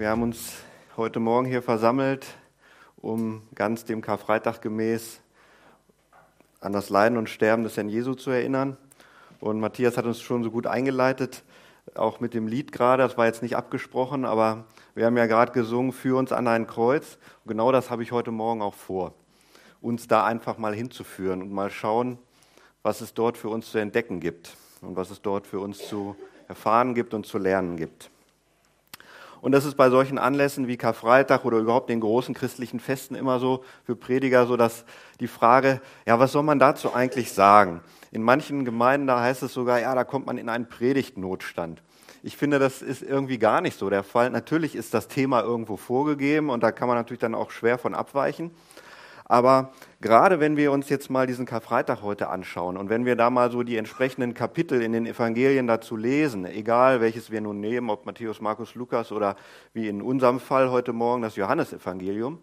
Wir haben uns heute Morgen hier versammelt, um ganz dem Karfreitag gemäß an das Leiden und Sterben des Herrn Jesu zu erinnern. Und Matthias hat uns schon so gut eingeleitet, auch mit dem Lied gerade. Das war jetzt nicht abgesprochen, aber wir haben ja gerade gesungen, für uns an ein Kreuz. Und genau das habe ich heute Morgen auch vor, uns da einfach mal hinzuführen und mal schauen, was es dort für uns zu entdecken gibt und was es dort für uns zu erfahren gibt und zu lernen gibt. Und das ist bei solchen Anlässen wie Karfreitag oder überhaupt den großen christlichen Festen immer so für Prediger so, dass die Frage, ja, was soll man dazu eigentlich sagen? In manchen Gemeinden, da heißt es sogar, ja, da kommt man in einen Predigtnotstand. Ich finde, das ist irgendwie gar nicht so der Fall. Natürlich ist das Thema irgendwo vorgegeben und da kann man natürlich dann auch schwer von abweichen. Aber gerade wenn wir uns jetzt mal diesen Karfreitag heute anschauen und wenn wir da mal so die entsprechenden Kapitel in den Evangelien dazu lesen, egal welches wir nun nehmen, ob Matthäus, Markus, Lukas oder wie in unserem Fall heute Morgen das Johannesevangelium,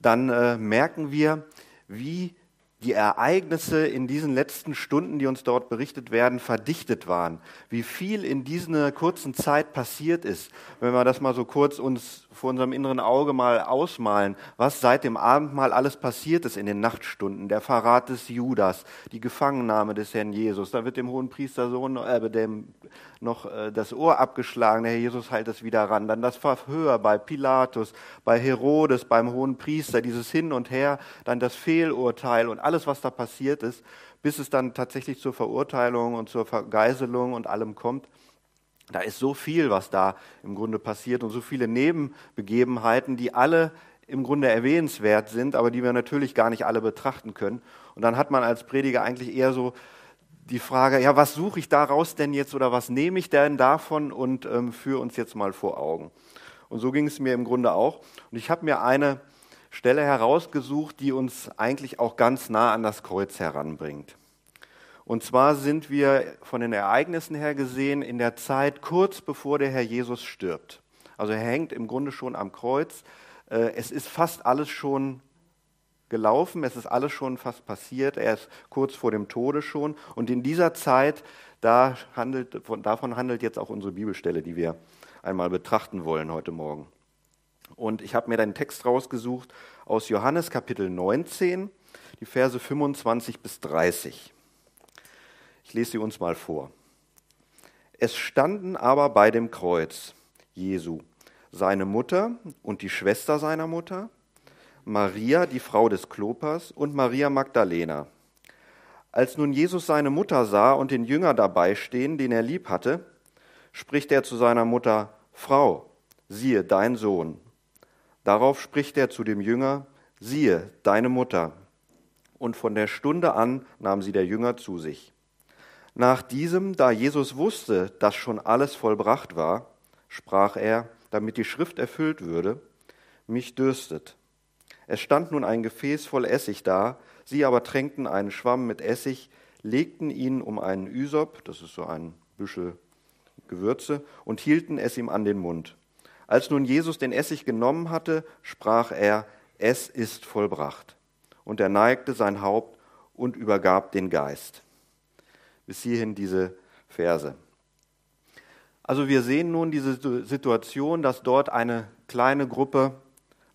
dann äh, merken wir, wie die Ereignisse in diesen letzten Stunden, die uns dort berichtet werden, verdichtet waren. Wie viel in dieser kurzen Zeit passiert ist, wenn wir das mal so kurz uns vor unserem inneren Auge mal ausmalen, was seit dem Abendmahl alles passiert ist in den Nachtstunden. Der Verrat des Judas, die Gefangennahme des Herrn Jesus. Da wird dem hohen Priestersohn, äh, dem noch äh, das Ohr abgeschlagen. Der Herr Jesus heilt es wieder ran. Dann das Verhör bei Pilatus, bei Herodes, beim hohen Priester, dieses Hin und Her, dann das Fehlurteil und alles, was da passiert ist, bis es dann tatsächlich zur Verurteilung und zur Vergeiselung und allem kommt. Da ist so viel, was da im Grunde passiert und so viele Nebenbegebenheiten, die alle im Grunde erwähnenswert sind, aber die wir natürlich gar nicht alle betrachten können. Und dann hat man als Prediger eigentlich eher so die Frage, ja, was suche ich daraus denn jetzt oder was nehme ich denn davon und ähm, führe uns jetzt mal vor Augen. Und so ging es mir im Grunde auch. Und ich habe mir eine Stelle herausgesucht, die uns eigentlich auch ganz nah an das Kreuz heranbringt. Und zwar sind wir von den Ereignissen her gesehen in der Zeit kurz bevor der Herr Jesus stirbt. Also er hängt im Grunde schon am Kreuz. Äh, es ist fast alles schon gelaufen, es ist alles schon fast passiert, er ist kurz vor dem Tode schon. Und in dieser Zeit, da handelt, davon handelt jetzt auch unsere Bibelstelle, die wir einmal betrachten wollen heute Morgen. Und ich habe mir den Text rausgesucht aus Johannes Kapitel 19, die Verse 25 bis 30. Ich lese sie uns mal vor. Es standen aber bei dem Kreuz Jesu seine Mutter und die Schwester seiner Mutter, Maria, die Frau des Klopas, und Maria Magdalena. Als nun Jesus seine Mutter sah und den Jünger dabei stehen, den er lieb hatte, spricht er zu seiner Mutter, Frau, siehe dein Sohn. Darauf spricht er zu dem Jünger, siehe deine Mutter. Und von der Stunde an nahm sie der Jünger zu sich. Nach diesem, da Jesus wusste, dass schon alles vollbracht war, sprach er, damit die Schrift erfüllt würde, mich dürstet. Es stand nun ein Gefäß voll Essig da, sie aber tränkten einen Schwamm mit Essig, legten ihn um einen Ysop, das ist so ein Büschel Gewürze, und hielten es ihm an den Mund. Als nun Jesus den Essig genommen hatte, sprach er, es ist vollbracht. Und er neigte sein Haupt und übergab den Geist bis hierhin diese Verse. Also wir sehen nun diese Situation, dass dort eine kleine Gruppe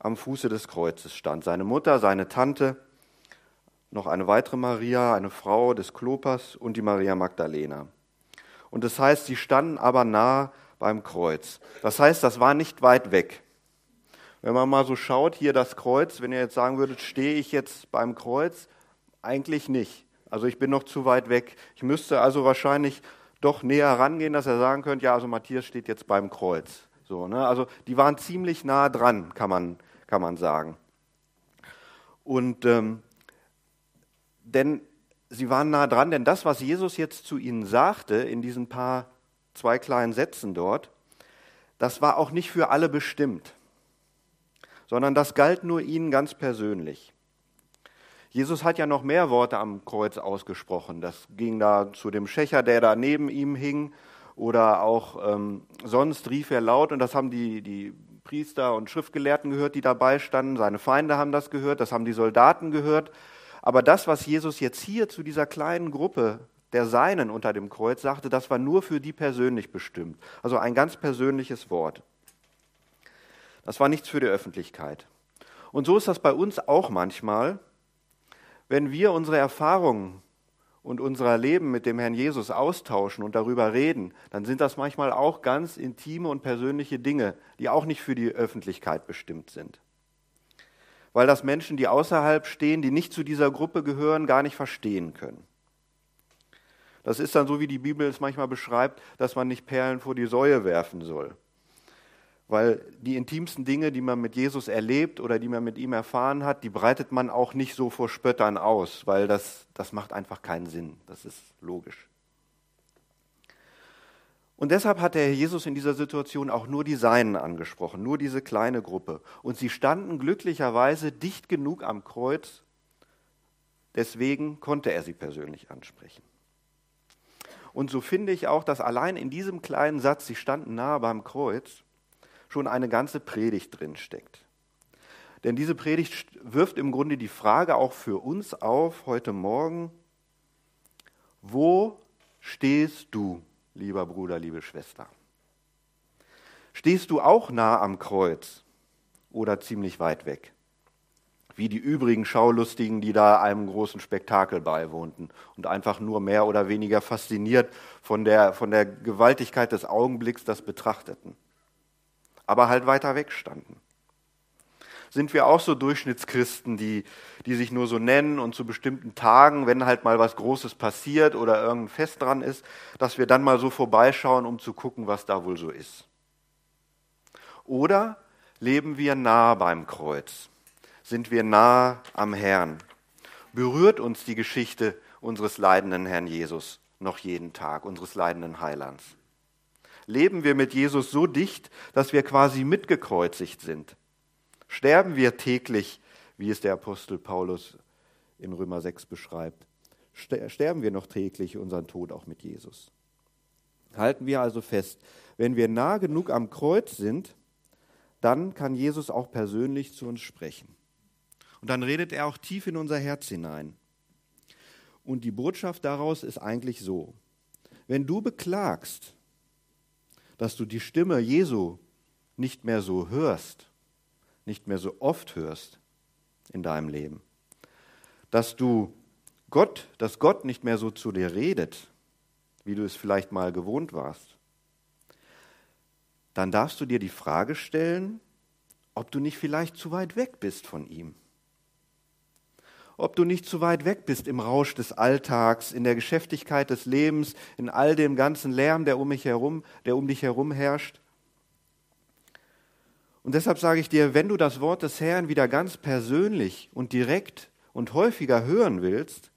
am Fuße des Kreuzes stand. Seine Mutter, seine Tante, noch eine weitere Maria, eine Frau des Klopas und die Maria Magdalena. Und das heißt, sie standen aber nah beim Kreuz. Das heißt, das war nicht weit weg. Wenn man mal so schaut, hier das Kreuz, wenn ihr jetzt sagen würdet, stehe ich jetzt beim Kreuz? Eigentlich nicht. Also ich bin noch zu weit weg. Ich müsste also wahrscheinlich doch näher rangehen, dass er sagen könnte, ja, also Matthias steht jetzt beim Kreuz. So, ne? Also die waren ziemlich nah dran, kann man, kann man sagen. Und ähm, denn sie waren nah dran, denn das, was Jesus jetzt zu ihnen sagte, in diesen paar zwei kleinen Sätzen dort, das war auch nicht für alle bestimmt, sondern das galt nur ihnen ganz persönlich. Jesus hat ja noch mehr Worte am Kreuz ausgesprochen. Das ging da zu dem Schächer, der da neben ihm hing, oder auch ähm, sonst rief er laut, und das haben die, die Priester und Schriftgelehrten gehört, die dabei standen. Seine Feinde haben das gehört, das haben die Soldaten gehört. Aber das, was Jesus jetzt hier zu dieser kleinen Gruppe der Seinen unter dem Kreuz sagte, das war nur für die persönlich bestimmt. Also ein ganz persönliches Wort. Das war nichts für die Öffentlichkeit. Und so ist das bei uns auch manchmal, wenn wir unsere Erfahrungen und unser Leben mit dem Herrn Jesus austauschen und darüber reden, dann sind das manchmal auch ganz intime und persönliche Dinge, die auch nicht für die Öffentlichkeit bestimmt sind. Weil das Menschen, die außerhalb stehen, die nicht zu dieser Gruppe gehören, gar nicht verstehen können. Das ist dann so, wie die Bibel es manchmal beschreibt, dass man nicht Perlen vor die Säue werfen soll. Weil die intimsten Dinge, die man mit Jesus erlebt oder die man mit ihm erfahren hat, die breitet man auch nicht so vor Spöttern aus, weil das, das macht einfach keinen Sinn. Das ist logisch. Und deshalb hat der Herr Jesus in dieser Situation auch nur die Seinen angesprochen, nur diese kleine Gruppe. Und sie standen glücklicherweise dicht genug am Kreuz, deswegen konnte er sie persönlich ansprechen. Und so finde ich auch, dass allein in diesem kleinen Satz, sie standen nahe beim Kreuz, schon eine ganze Predigt drin steckt. Denn diese Predigt wirft im Grunde die Frage auch für uns auf heute Morgen, wo stehst du, lieber Bruder, liebe Schwester? Stehst du auch nah am Kreuz oder ziemlich weit weg? Wie die übrigen Schaulustigen, die da einem großen Spektakel beiwohnten und einfach nur mehr oder weniger fasziniert von der, von der Gewaltigkeit des Augenblicks das betrachteten aber halt weiter weg standen. Sind wir auch so Durchschnittschristen, die, die sich nur so nennen und zu bestimmten Tagen, wenn halt mal was Großes passiert oder irgendein Fest dran ist, dass wir dann mal so vorbeischauen, um zu gucken, was da wohl so ist? Oder leben wir nah beim Kreuz? Sind wir nah am Herrn? Berührt uns die Geschichte unseres leidenden Herrn Jesus noch jeden Tag, unseres leidenden Heilands? Leben wir mit Jesus so dicht, dass wir quasi mitgekreuzigt sind? Sterben wir täglich, wie es der Apostel Paulus in Römer 6 beschreibt? Sterben wir noch täglich unseren Tod auch mit Jesus? Halten wir also fest, wenn wir nah genug am Kreuz sind, dann kann Jesus auch persönlich zu uns sprechen. Und dann redet er auch tief in unser Herz hinein. Und die Botschaft daraus ist eigentlich so. Wenn du beklagst, dass du die Stimme Jesu nicht mehr so hörst, nicht mehr so oft hörst in deinem Leben. Dass du Gott, dass Gott nicht mehr so zu dir redet, wie du es vielleicht mal gewohnt warst. Dann darfst du dir die Frage stellen, ob du nicht vielleicht zu weit weg bist von ihm ob du nicht zu weit weg bist im Rausch des Alltags, in der Geschäftigkeit des Lebens, in all dem ganzen Lärm, der um mich herum, der um dich herum herrscht. Und deshalb sage ich dir, wenn du das Wort des Herrn wieder ganz persönlich und direkt und häufiger hören willst,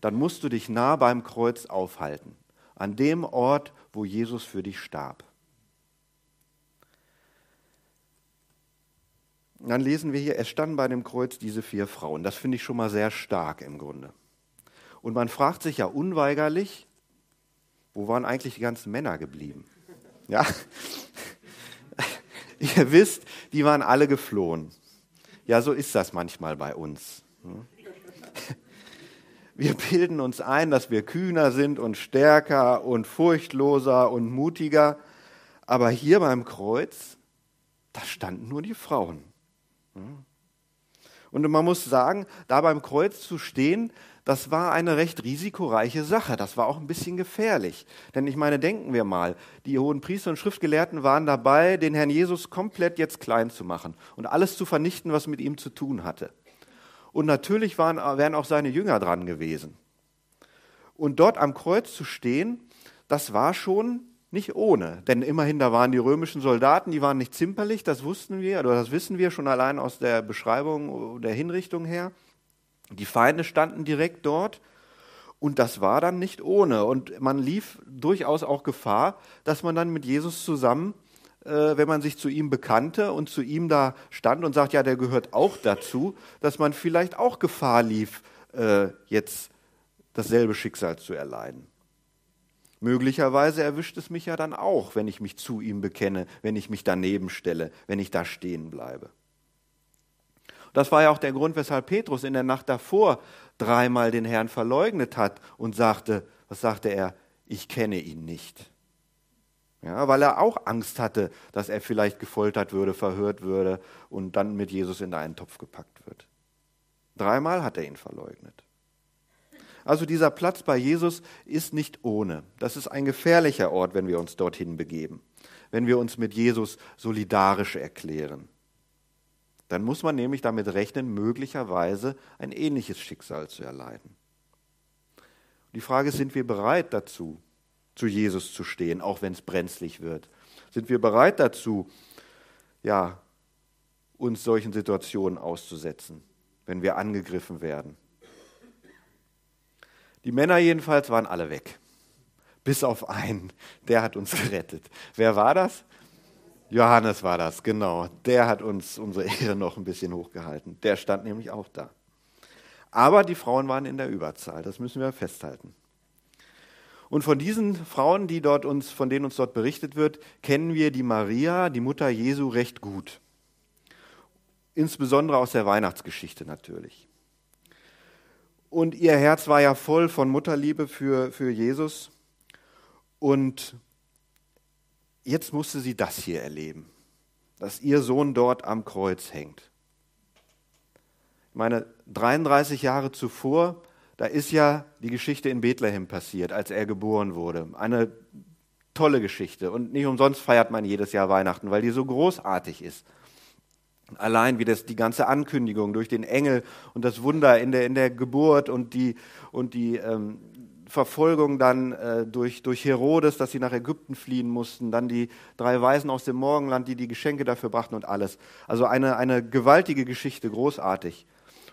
dann musst du dich nah beim Kreuz aufhalten, an dem Ort, wo Jesus für dich starb. Dann lesen wir hier, es standen bei dem Kreuz diese vier Frauen. Das finde ich schon mal sehr stark im Grunde. Und man fragt sich ja unweigerlich, wo waren eigentlich die ganzen Männer geblieben? Ja? Ihr wisst, die waren alle geflohen. Ja, so ist das manchmal bei uns. Wir bilden uns ein, dass wir kühner sind und stärker und furchtloser und mutiger. Aber hier beim Kreuz, da standen nur die Frauen. Und man muss sagen, da beim Kreuz zu stehen, das war eine recht risikoreiche Sache. Das war auch ein bisschen gefährlich. Denn ich meine, denken wir mal, die hohen Priester und Schriftgelehrten waren dabei, den Herrn Jesus komplett jetzt klein zu machen und alles zu vernichten, was mit ihm zu tun hatte. Und natürlich waren, wären auch seine Jünger dran gewesen. Und dort am Kreuz zu stehen, das war schon nicht ohne, denn immerhin da waren die römischen Soldaten, die waren nicht zimperlich, das wussten wir, oder das wissen wir schon allein aus der Beschreibung der Hinrichtung her. Die Feinde standen direkt dort und das war dann nicht ohne. Und man lief durchaus auch Gefahr, dass man dann mit Jesus zusammen äh, wenn man sich zu ihm bekannte und zu ihm da stand und sagt, ja, der gehört auch dazu, dass man vielleicht auch Gefahr lief, äh, jetzt dasselbe Schicksal zu erleiden. Möglicherweise erwischt es mich ja dann auch, wenn ich mich zu ihm bekenne, wenn ich mich daneben stelle, wenn ich da stehen bleibe. Das war ja auch der Grund, weshalb Petrus in der Nacht davor dreimal den Herrn verleugnet hat und sagte, was sagte er? Ich kenne ihn nicht. Ja, weil er auch Angst hatte, dass er vielleicht gefoltert würde, verhört würde und dann mit Jesus in einen Topf gepackt wird. Dreimal hat er ihn verleugnet. Also dieser Platz bei Jesus ist nicht ohne. Das ist ein gefährlicher Ort, wenn wir uns dorthin begeben, wenn wir uns mit Jesus solidarisch erklären. Dann muss man nämlich damit rechnen, möglicherweise ein ähnliches Schicksal zu erleiden. Die Frage ist, sind wir bereit dazu, zu Jesus zu stehen, auch wenn es brenzlig wird? Sind wir bereit dazu, ja, uns solchen Situationen auszusetzen, wenn wir angegriffen werden? Die Männer jedenfalls waren alle weg. Bis auf einen, der hat uns gerettet. Wer war das? Johannes war das, genau. Der hat uns unsere Ehre noch ein bisschen hochgehalten. Der stand nämlich auch da. Aber die Frauen waren in der Überzahl, das müssen wir festhalten. Und von diesen Frauen, die dort uns, von denen uns dort berichtet wird, kennen wir die Maria, die Mutter Jesu, recht gut. Insbesondere aus der Weihnachtsgeschichte natürlich. Und ihr Herz war ja voll von Mutterliebe für, für Jesus. Und jetzt musste sie das hier erleben, dass ihr Sohn dort am Kreuz hängt. Ich meine, 33 Jahre zuvor, da ist ja die Geschichte in Bethlehem passiert, als er geboren wurde. Eine tolle Geschichte. Und nicht umsonst feiert man jedes Jahr Weihnachten, weil die so großartig ist. Allein wie das die ganze Ankündigung durch den Engel und das Wunder in der, in der Geburt und die, und die ähm, Verfolgung dann äh, durch, durch Herodes, dass sie nach Ägypten fliehen mussten, dann die drei Weisen aus dem Morgenland, die die Geschenke dafür brachten und alles. Also eine, eine gewaltige Geschichte, großartig.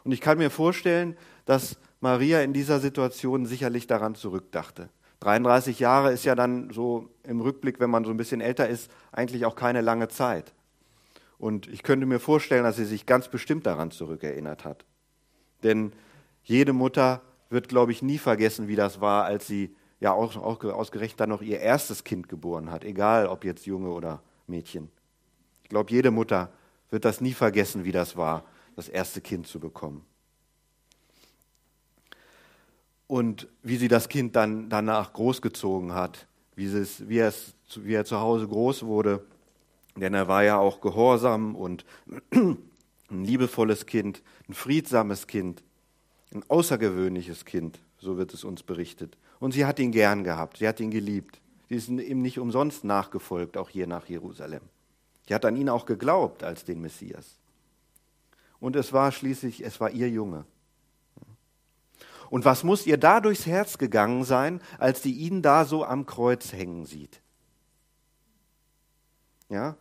Und ich kann mir vorstellen, dass Maria in dieser Situation sicherlich daran zurückdachte. 33 Jahre ist ja dann so im Rückblick, wenn man so ein bisschen älter ist, eigentlich auch keine lange Zeit. Und ich könnte mir vorstellen, dass sie sich ganz bestimmt daran zurückerinnert hat. Denn jede Mutter wird, glaube ich, nie vergessen, wie das war, als sie ja auch, auch ausgerechnet dann noch ihr erstes Kind geboren hat, egal ob jetzt Junge oder Mädchen. Ich glaube, jede Mutter wird das nie vergessen, wie das war, das erste Kind zu bekommen. Und wie sie das Kind dann danach großgezogen hat, wie, es, wie, es, wie er zu Hause groß wurde denn er war ja auch gehorsam und ein liebevolles Kind, ein friedsames Kind, ein außergewöhnliches Kind, so wird es uns berichtet. Und sie hat ihn gern gehabt, sie hat ihn geliebt. Sie ist ihm nicht umsonst nachgefolgt, auch hier nach Jerusalem. Sie hat an ihn auch geglaubt als den Messias. Und es war schließlich, es war ihr Junge. Und was muss ihr da durchs Herz gegangen sein, als sie ihn da so am Kreuz hängen sieht? Ja,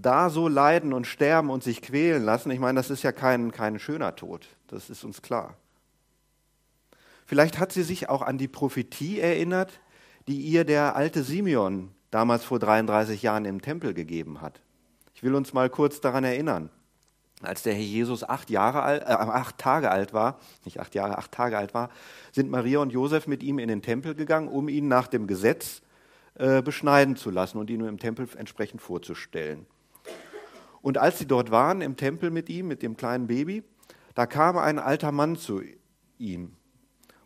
da so leiden und sterben und sich quälen lassen, ich meine, das ist ja kein, kein schöner Tod, das ist uns klar. Vielleicht hat sie sich auch an die Prophetie erinnert, die ihr der alte Simeon damals vor 33 Jahren im Tempel gegeben hat. Ich will uns mal kurz daran erinnern. Als der Herr Jesus acht, Jahre alt, äh, acht Tage alt war, nicht acht Jahre, acht Tage alt war, sind Maria und Josef mit ihm in den Tempel gegangen, um ihn nach dem Gesetz äh, beschneiden zu lassen und ihn im Tempel entsprechend vorzustellen. Und als sie dort waren im Tempel mit ihm, mit dem kleinen Baby, da kam ein alter Mann zu ihm.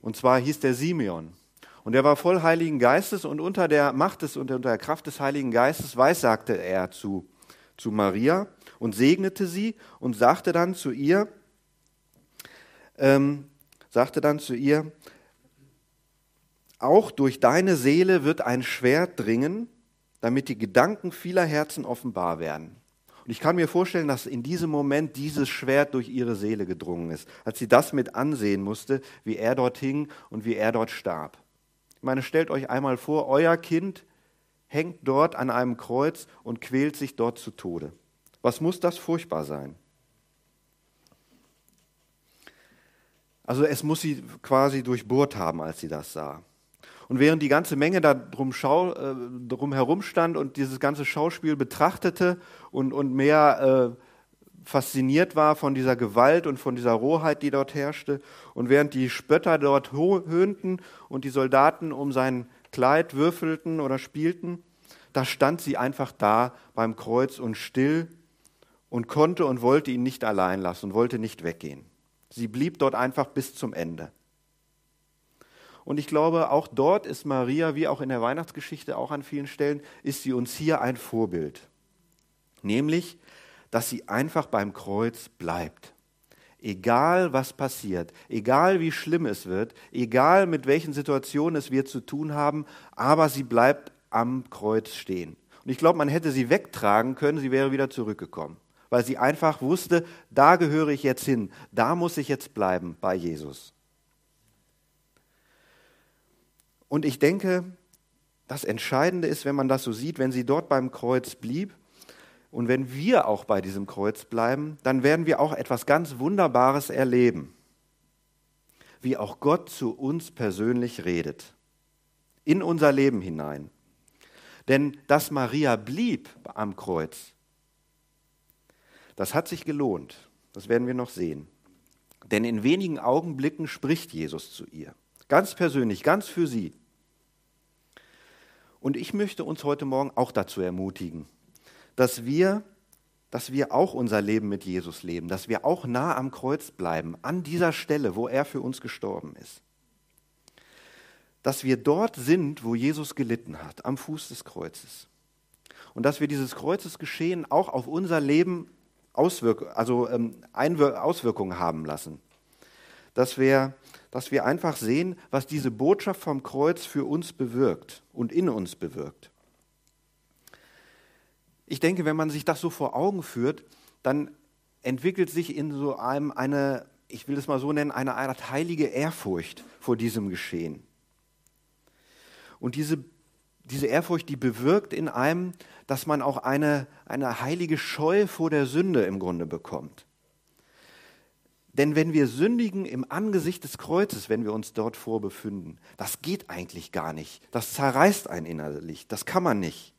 Und zwar hieß der Simeon. Und er war voll Heiligen Geistes und unter der Macht des und unter der Kraft des Heiligen Geistes weissagte er zu, zu Maria und segnete sie und sagte dann zu ihr, ähm, sagte dann zu ihr, auch durch deine Seele wird ein Schwert dringen, damit die Gedanken vieler Herzen offenbar werden. Und ich kann mir vorstellen, dass in diesem Moment dieses Schwert durch ihre Seele gedrungen ist, als sie das mit ansehen musste, wie er dort hing und wie er dort starb. Ich meine, stellt euch einmal vor, euer Kind hängt dort an einem Kreuz und quält sich dort zu Tode. Was muss das furchtbar sein? Also es muss sie quasi durchbohrt haben, als sie das sah. Und während die ganze Menge da drum, schau, äh, drum herum stand und dieses ganze Schauspiel betrachtete und, und mehr äh, fasziniert war von dieser Gewalt und von dieser Rohheit, die dort herrschte, und während die Spötter dort höhnten und die Soldaten um sein Kleid würfelten oder spielten, da stand sie einfach da beim Kreuz und still und konnte und wollte ihn nicht allein lassen und wollte nicht weggehen. Sie blieb dort einfach bis zum Ende. Und ich glaube, auch dort ist Maria, wie auch in der Weihnachtsgeschichte, auch an vielen Stellen, ist sie uns hier ein Vorbild. Nämlich, dass sie einfach beim Kreuz bleibt. Egal was passiert, egal wie schlimm es wird, egal mit welchen Situationen es wir zu tun haben, aber sie bleibt am Kreuz stehen. Und ich glaube, man hätte sie wegtragen können, sie wäre wieder zurückgekommen, weil sie einfach wusste, da gehöre ich jetzt hin, da muss ich jetzt bleiben bei Jesus. Und ich denke, das Entscheidende ist, wenn man das so sieht, wenn sie dort beim Kreuz blieb und wenn wir auch bei diesem Kreuz bleiben, dann werden wir auch etwas ganz Wunderbares erleben, wie auch Gott zu uns persönlich redet, in unser Leben hinein. Denn dass Maria blieb am Kreuz, das hat sich gelohnt. Das werden wir noch sehen. Denn in wenigen Augenblicken spricht Jesus zu ihr. Ganz persönlich, ganz für sie. Und ich möchte uns heute Morgen auch dazu ermutigen, dass wir, dass wir auch unser Leben mit Jesus leben, dass wir auch nah am Kreuz bleiben, an dieser Stelle, wo er für uns gestorben ist. Dass wir dort sind, wo Jesus gelitten hat, am Fuß des Kreuzes. Und dass wir dieses Kreuzesgeschehen auch auf unser Leben Auswirk also, ähm, Auswirkungen haben lassen. Dass wir dass wir einfach sehen, was diese Botschaft vom Kreuz für uns bewirkt und in uns bewirkt. Ich denke, wenn man sich das so vor Augen führt, dann entwickelt sich in so einem eine, ich will es mal so nennen, eine Art heilige Ehrfurcht vor diesem Geschehen. Und diese, diese Ehrfurcht, die bewirkt in einem, dass man auch eine, eine heilige Scheu vor der Sünde im Grunde bekommt. Denn wenn wir sündigen im Angesicht des Kreuzes, wenn wir uns dort vorbefinden, das geht eigentlich gar nicht. Das zerreißt einen innerlich. Das kann man nicht.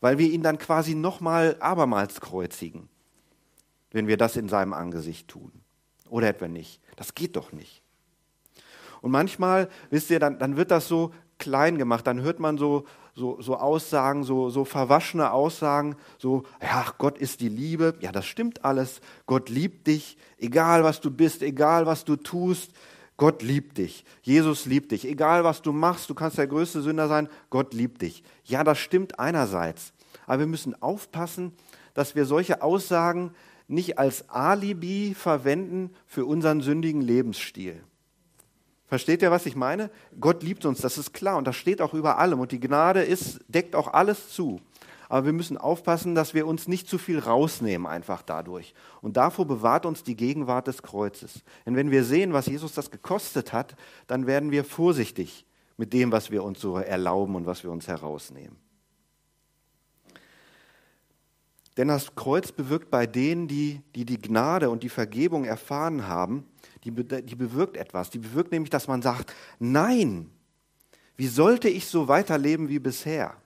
Weil wir ihn dann quasi nochmal abermals kreuzigen, wenn wir das in seinem Angesicht tun. Oder etwa nicht. Das geht doch nicht. Und manchmal, wisst ihr, dann, dann wird das so klein gemacht. Dann hört man so, so, so Aussagen, so, so verwaschene Aussagen, so, ja, Gott ist die Liebe. Ja, das stimmt alles. Gott liebt dich, egal was du bist, egal was du tust. Gott liebt dich. Jesus liebt dich. Egal was du machst, du kannst der größte Sünder sein. Gott liebt dich. Ja, das stimmt einerseits. Aber wir müssen aufpassen, dass wir solche Aussagen nicht als Alibi verwenden für unseren sündigen Lebensstil. Versteht ihr, was ich meine? Gott liebt uns, das ist klar und das steht auch über allem und die Gnade ist, deckt auch alles zu. Aber wir müssen aufpassen, dass wir uns nicht zu viel rausnehmen einfach dadurch. Und davor bewahrt uns die Gegenwart des Kreuzes. Denn wenn wir sehen, was Jesus das gekostet hat, dann werden wir vorsichtig mit dem, was wir uns so erlauben und was wir uns herausnehmen. Denn das Kreuz bewirkt bei denen, die, die die Gnade und die Vergebung erfahren haben, die, die bewirkt etwas. Die bewirkt nämlich, dass man sagt, nein, wie sollte ich so weiterleben wie bisher?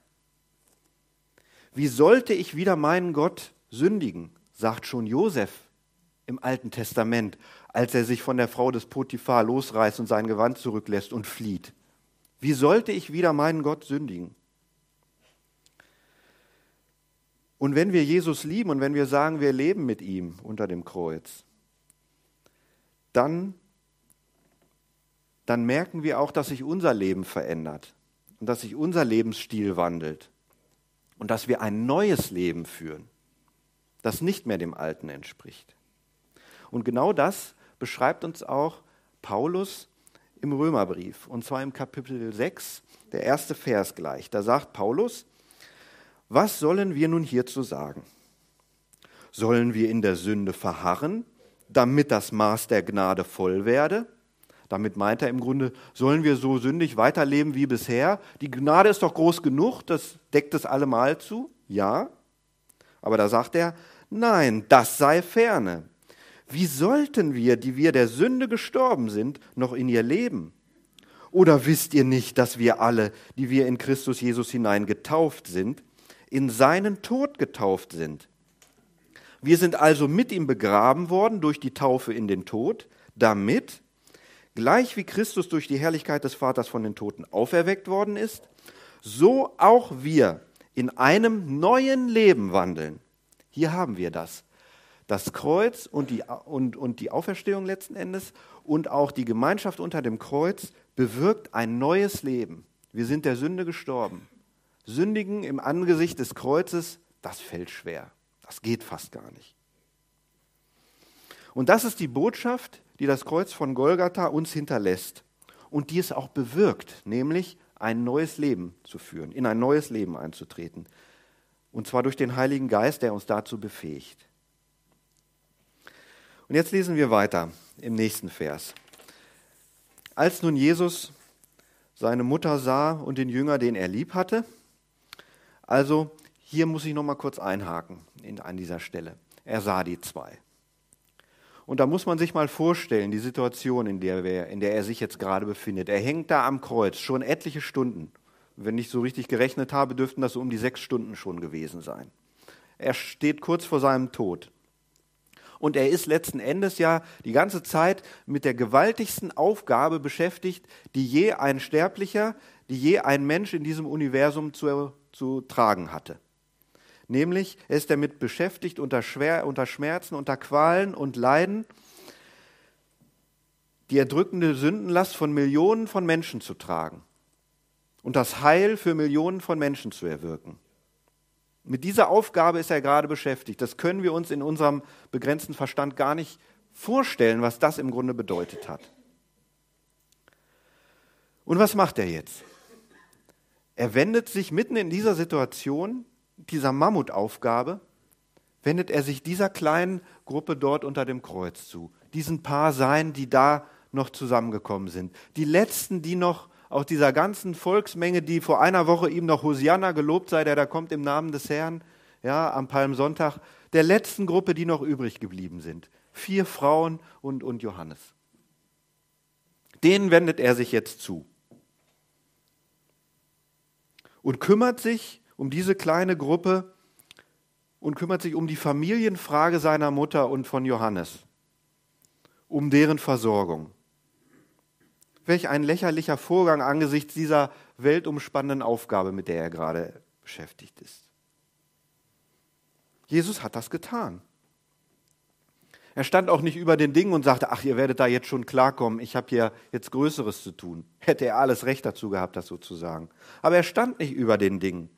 Wie sollte ich wieder meinen Gott sündigen, sagt schon Josef im Alten Testament, als er sich von der Frau des Potiphar losreißt und sein Gewand zurücklässt und flieht. Wie sollte ich wieder meinen Gott sündigen? Und wenn wir Jesus lieben und wenn wir sagen, wir leben mit ihm unter dem Kreuz, dann, dann merken wir auch, dass sich unser Leben verändert und dass sich unser Lebensstil wandelt und dass wir ein neues Leben führen, das nicht mehr dem alten entspricht. Und genau das beschreibt uns auch Paulus im Römerbrief, und zwar im Kapitel 6, der erste Vers gleich. Da sagt Paulus, was sollen wir nun hierzu sagen? Sollen wir in der Sünde verharren, damit das Maß der Gnade voll werde? Damit meint er im Grunde, sollen wir so sündig weiterleben wie bisher? Die Gnade ist doch groß genug, das deckt es allemal zu. Ja. Aber da sagt er, nein, das sei ferne. Wie sollten wir, die wir der Sünde gestorben sind, noch in ihr leben? Oder wisst ihr nicht, dass wir alle, die wir in Christus Jesus hinein getauft sind, in seinen Tod getauft sind? Wir sind also mit ihm begraben worden durch die Taufe in den Tod, damit, gleich wie Christus durch die Herrlichkeit des Vaters von den Toten auferweckt worden ist, so auch wir in einem neuen Leben wandeln. Hier haben wir das. Das Kreuz und die, und, und die Auferstehung letzten Endes und auch die Gemeinschaft unter dem Kreuz bewirkt ein neues Leben. Wir sind der Sünde gestorben. Sündigen im Angesicht des Kreuzes, das fällt schwer. Das geht fast gar nicht. Und das ist die Botschaft, die das Kreuz von Golgatha uns hinterlässt und die es auch bewirkt, nämlich ein neues Leben zu führen, in ein neues Leben einzutreten. Und zwar durch den Heiligen Geist, der uns dazu befähigt. Und jetzt lesen wir weiter im nächsten Vers. Als nun Jesus seine Mutter sah und den Jünger, den er lieb hatte, also hier muss ich noch mal kurz einhaken in, an dieser Stelle. Er sah die zwei. Und da muss man sich mal vorstellen, die Situation, in der, wir, in der er sich jetzt gerade befindet. Er hängt da am Kreuz schon etliche Stunden. Wenn ich so richtig gerechnet habe, dürften das so um die sechs Stunden schon gewesen sein. Er steht kurz vor seinem Tod. Und er ist letzten Endes ja die ganze Zeit mit der gewaltigsten Aufgabe beschäftigt, die je ein Sterblicher, die je ein Mensch in diesem Universum zu, zu tragen hatte. Nämlich, er ist damit beschäftigt, unter, Schwer, unter Schmerzen, unter Qualen und Leiden die erdrückende Sündenlast von Millionen von Menschen zu tragen und das Heil für Millionen von Menschen zu erwirken. Mit dieser Aufgabe ist er gerade beschäftigt. Das können wir uns in unserem begrenzten Verstand gar nicht vorstellen, was das im Grunde bedeutet hat. Und was macht er jetzt? Er wendet sich mitten in dieser Situation dieser Mammutaufgabe wendet er sich dieser kleinen Gruppe dort unter dem Kreuz zu. Diesen paar Sein, die da noch zusammengekommen sind. Die letzten, die noch aus dieser ganzen Volksmenge, die vor einer Woche ihm noch Hosianna gelobt sei, der da kommt im Namen des Herrn, ja, am Palmsonntag, der letzten Gruppe, die noch übrig geblieben sind. Vier Frauen und, und Johannes. Denen wendet er sich jetzt zu und kümmert sich um diese kleine Gruppe und kümmert sich um die Familienfrage seiner Mutter und von Johannes, um deren Versorgung. Welch ein lächerlicher Vorgang angesichts dieser weltumspannenden Aufgabe, mit der er gerade beschäftigt ist. Jesus hat das getan. Er stand auch nicht über den Dingen und sagte, ach, ihr werdet da jetzt schon klarkommen, ich habe hier jetzt Größeres zu tun. Hätte er alles Recht dazu gehabt, das so zu sagen. Aber er stand nicht über den Dingen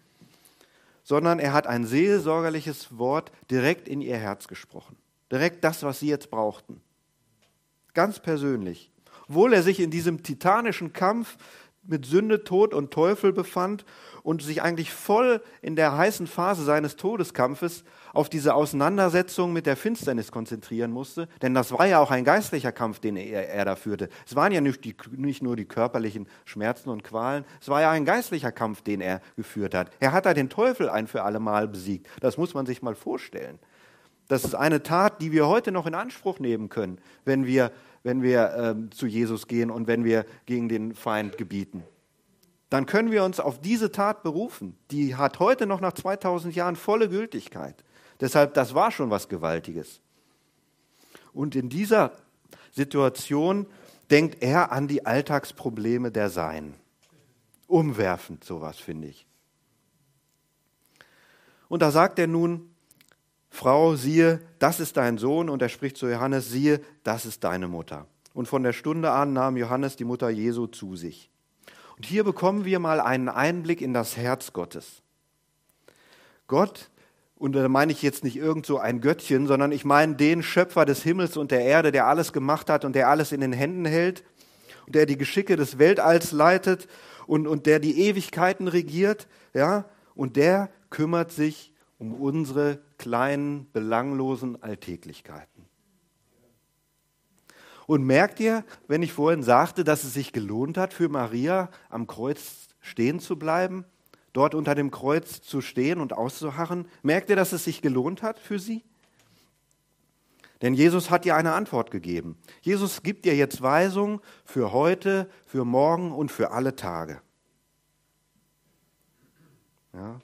sondern er hat ein seelsorgerliches Wort direkt in ihr Herz gesprochen. Direkt das, was sie jetzt brauchten. Ganz persönlich. Obwohl er sich in diesem titanischen Kampf mit Sünde, Tod und Teufel befand und sich eigentlich voll in der heißen Phase seines Todeskampfes auf diese Auseinandersetzung mit der Finsternis konzentrieren musste. Denn das war ja auch ein geistlicher Kampf, den er, er da führte. Es waren ja nicht, die, nicht nur die körperlichen Schmerzen und Qualen, es war ja ein geistlicher Kampf, den er geführt hat. Er hat da den Teufel ein für alle Mal besiegt. Das muss man sich mal vorstellen. Das ist eine Tat, die wir heute noch in Anspruch nehmen können, wenn wir, wenn wir ähm, zu Jesus gehen und wenn wir gegen den Feind gebieten dann können wir uns auf diese Tat berufen. Die hat heute noch nach 2000 Jahren volle Gültigkeit. Deshalb, das war schon was Gewaltiges. Und in dieser Situation denkt er an die Alltagsprobleme der Sein. Umwerfend sowas, finde ich. Und da sagt er nun, Frau, siehe, das ist dein Sohn. Und er spricht zu Johannes, siehe, das ist deine Mutter. Und von der Stunde an nahm Johannes die Mutter Jesu zu sich. Und hier bekommen wir mal einen Einblick in das Herz Gottes. Gott, und da meine ich jetzt nicht irgend so ein Göttchen, sondern ich meine den Schöpfer des Himmels und der Erde, der alles gemacht hat und der alles in den Händen hält und der die Geschicke des Weltalls leitet und, und der die Ewigkeiten regiert, ja, und der kümmert sich um unsere kleinen, belanglosen Alltäglichkeiten. Und merkt ihr, wenn ich vorhin sagte, dass es sich gelohnt hat, für Maria am Kreuz stehen zu bleiben, dort unter dem Kreuz zu stehen und auszuharren, merkt ihr, dass es sich gelohnt hat für sie? Denn Jesus hat dir eine Antwort gegeben. Jesus gibt dir jetzt Weisung für heute, für morgen und für alle Tage. Ja.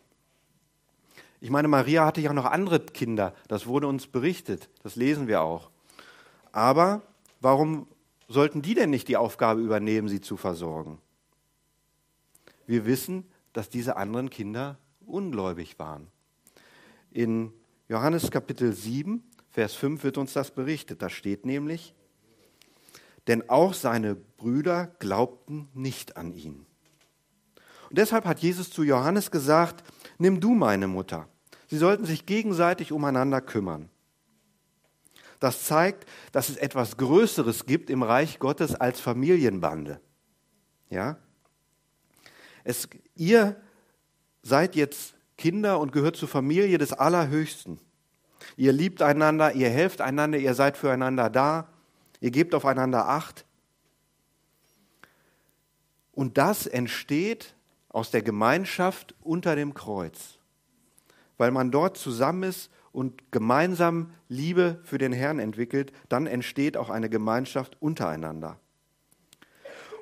Ich meine, Maria hatte ja noch andere Kinder, das wurde uns berichtet, das lesen wir auch. Aber warum sollten die denn nicht die Aufgabe übernehmen, sie zu versorgen? Wir wissen, dass diese anderen Kinder ungläubig waren. In Johannes Kapitel 7, Vers 5 wird uns das berichtet. Da steht nämlich, denn auch seine Brüder glaubten nicht an ihn. Und deshalb hat Jesus zu Johannes gesagt, nimm du meine Mutter. Sie sollten sich gegenseitig umeinander kümmern. Das zeigt, dass es etwas Größeres gibt im Reich Gottes als Familienbande. Ja? Es, ihr seid jetzt Kinder und gehört zur Familie des Allerhöchsten. Ihr liebt einander, ihr helft einander, ihr seid füreinander da, ihr gebt aufeinander Acht. Und das entsteht aus der Gemeinschaft unter dem Kreuz, weil man dort zusammen ist und gemeinsam Liebe für den Herrn entwickelt, dann entsteht auch eine Gemeinschaft untereinander.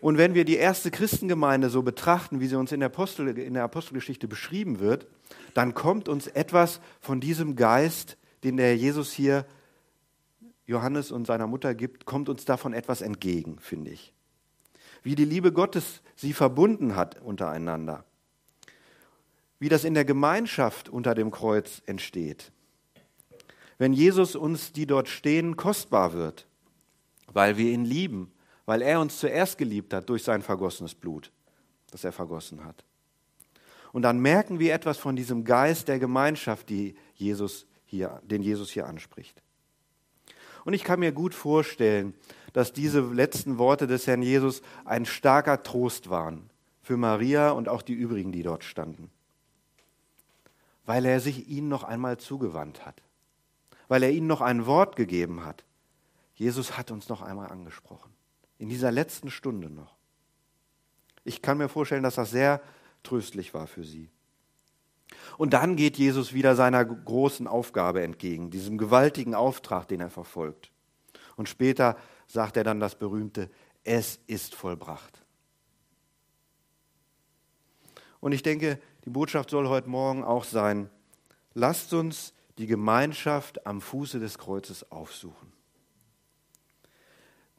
Und wenn wir die erste Christengemeinde so betrachten, wie sie uns in der, Apostel, in der Apostelgeschichte beschrieben wird, dann kommt uns etwas von diesem Geist, den der Jesus hier Johannes und seiner Mutter gibt, kommt uns davon etwas entgegen, finde ich. Wie die Liebe Gottes sie verbunden hat untereinander. Wie das in der Gemeinschaft unter dem Kreuz entsteht. Wenn Jesus uns, die dort stehen, kostbar wird, weil wir ihn lieben, weil er uns zuerst geliebt hat durch sein vergossenes Blut, das er vergossen hat. Und dann merken wir etwas von diesem Geist der Gemeinschaft, die Jesus hier, den Jesus hier anspricht. Und ich kann mir gut vorstellen, dass diese letzten Worte des Herrn Jesus ein starker Trost waren für Maria und auch die übrigen, die dort standen. Weil er sich ihnen noch einmal zugewandt hat. Weil er ihnen noch ein Wort gegeben hat. Jesus hat uns noch einmal angesprochen in dieser letzten Stunde noch. Ich kann mir vorstellen, dass das sehr tröstlich war für sie. Und dann geht Jesus wieder seiner großen Aufgabe entgegen, diesem gewaltigen Auftrag, den er verfolgt. Und später sagt er dann das berühmte, es ist vollbracht. Und ich denke, die Botschaft soll heute Morgen auch sein, lasst uns die Gemeinschaft am Fuße des Kreuzes aufsuchen.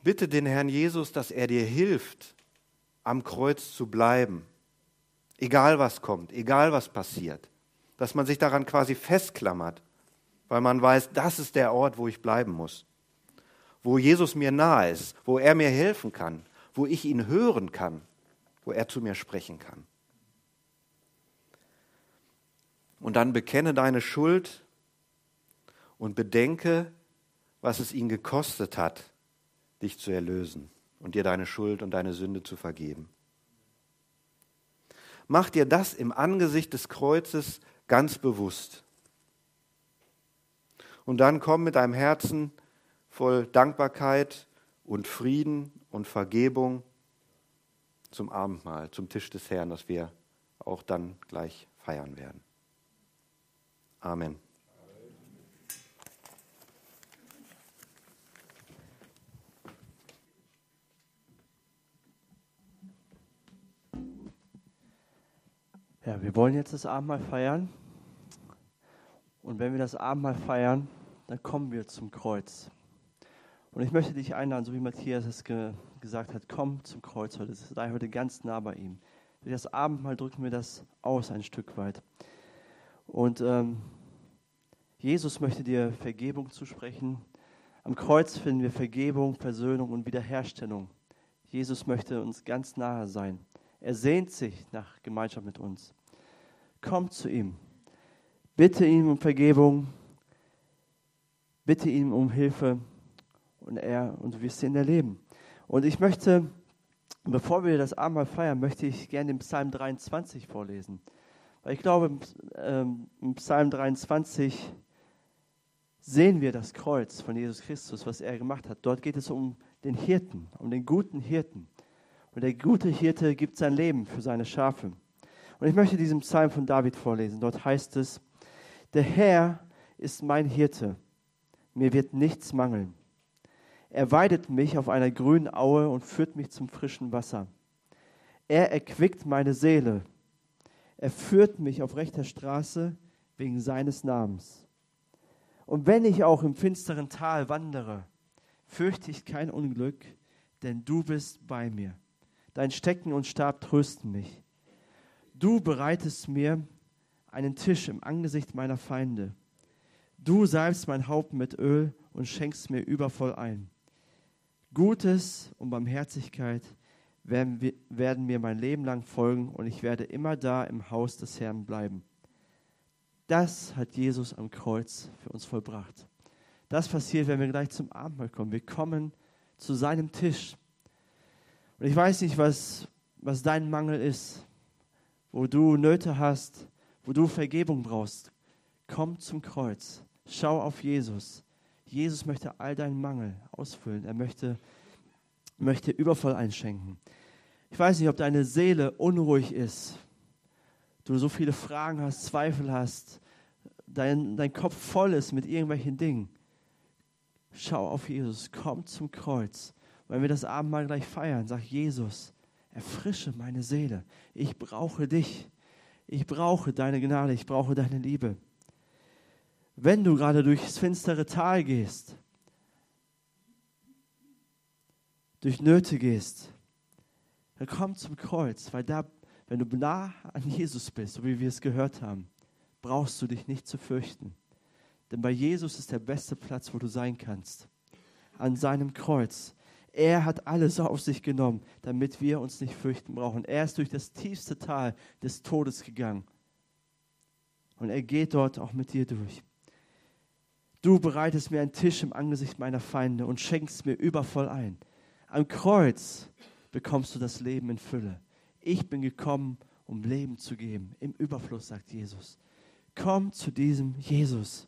Bitte den Herrn Jesus, dass er dir hilft, am Kreuz zu bleiben. Egal was kommt, egal was passiert. Dass man sich daran quasi festklammert, weil man weiß, das ist der Ort, wo ich bleiben muss. Wo Jesus mir nahe ist, wo er mir helfen kann, wo ich ihn hören kann, wo er zu mir sprechen kann. Und dann bekenne deine Schuld und bedenke, was es ihn gekostet hat, dich zu erlösen und dir deine Schuld und deine Sünde zu vergeben. Mach dir das im Angesicht des Kreuzes ganz bewusst. Und dann komm mit deinem Herzen voll Dankbarkeit und Frieden und Vergebung zum Abendmahl, zum Tisch des Herrn, das wir auch dann gleich feiern werden. Amen. Ja, wir wollen jetzt das Abendmahl feiern. Und wenn wir das Abendmahl feiern, dann kommen wir zum Kreuz. Und ich möchte dich einladen, so wie Matthias es ge gesagt hat, komm zum Kreuz heute. Sei heute ganz nah bei ihm. Durch das Abendmahl drücken wir das aus ein Stück weit. Und ähm, Jesus möchte dir Vergebung zusprechen. Am Kreuz finden wir Vergebung, Versöhnung und Wiederherstellung. Jesus möchte uns ganz nahe sein. Er sehnt sich nach Gemeinschaft mit uns. Komm zu ihm. Bitte ihn um Vergebung. Bitte ihn um Hilfe. Und er, und du wirst ihn erleben. Und ich möchte, bevor wir das Abendmahl feiern, möchte ich gerne den Psalm 23 vorlesen. Weil ich glaube, ähm, im Psalm 23 sehen wir das Kreuz von Jesus Christus, was er gemacht hat. Dort geht es um den Hirten, um den guten Hirten. Und der gute Hirte gibt sein Leben für seine Schafe. Und ich möchte diesen Psalm von David vorlesen. Dort heißt es, der Herr ist mein Hirte. mir wird nichts mangeln. Er weidet mich auf einer grünen Aue und führt mich zum frischen Wasser. Er erquickt meine Seele. Er führt mich auf rechter Straße wegen seines Namens. Und wenn ich auch im finsteren Tal wandere, fürchte ich kein Unglück, denn du bist bei mir. Dein Stecken und Stab trösten mich. Du bereitest mir einen Tisch im Angesicht meiner Feinde. Du salbst mein Haupt mit Öl und schenkst mir übervoll ein. Gutes und Barmherzigkeit werden, werden mir mein Leben lang folgen und ich werde immer da im Haus des Herrn bleiben. Das hat Jesus am Kreuz für uns vollbracht. Das passiert, wenn wir gleich zum Abendmahl kommen. Wir kommen zu seinem Tisch. Und ich weiß nicht, was, was dein Mangel ist, wo du Nöte hast, wo du Vergebung brauchst. Komm zum Kreuz. Schau auf Jesus. Jesus möchte all deinen Mangel ausfüllen. Er möchte, möchte übervoll einschenken. Ich weiß nicht, ob deine Seele unruhig ist, du so viele Fragen hast, Zweifel hast, dein, dein Kopf voll ist mit irgendwelchen Dingen. Schau auf Jesus, komm zum Kreuz. Wenn wir das Abendmahl gleich feiern, sag Jesus, erfrische meine Seele. Ich brauche dich. Ich brauche deine Gnade, ich brauche deine Liebe. Wenn du gerade durchs finstere Tal gehst, durch Nöte gehst, dann komm zum Kreuz, weil da, wenn du nah an Jesus bist, so wie wir es gehört haben, brauchst du dich nicht zu fürchten. Denn bei Jesus ist der beste Platz, wo du sein kannst. An seinem Kreuz. Er hat alles auf sich genommen, damit wir uns nicht fürchten brauchen. Er ist durch das tiefste Tal des Todes gegangen. Und er geht dort auch mit dir durch. Du bereitest mir einen Tisch im Angesicht meiner Feinde und schenkst mir übervoll ein. Am Kreuz bekommst du das Leben in Fülle. Ich bin gekommen, um Leben zu geben. Im Überfluss, sagt Jesus. Komm zu diesem Jesus.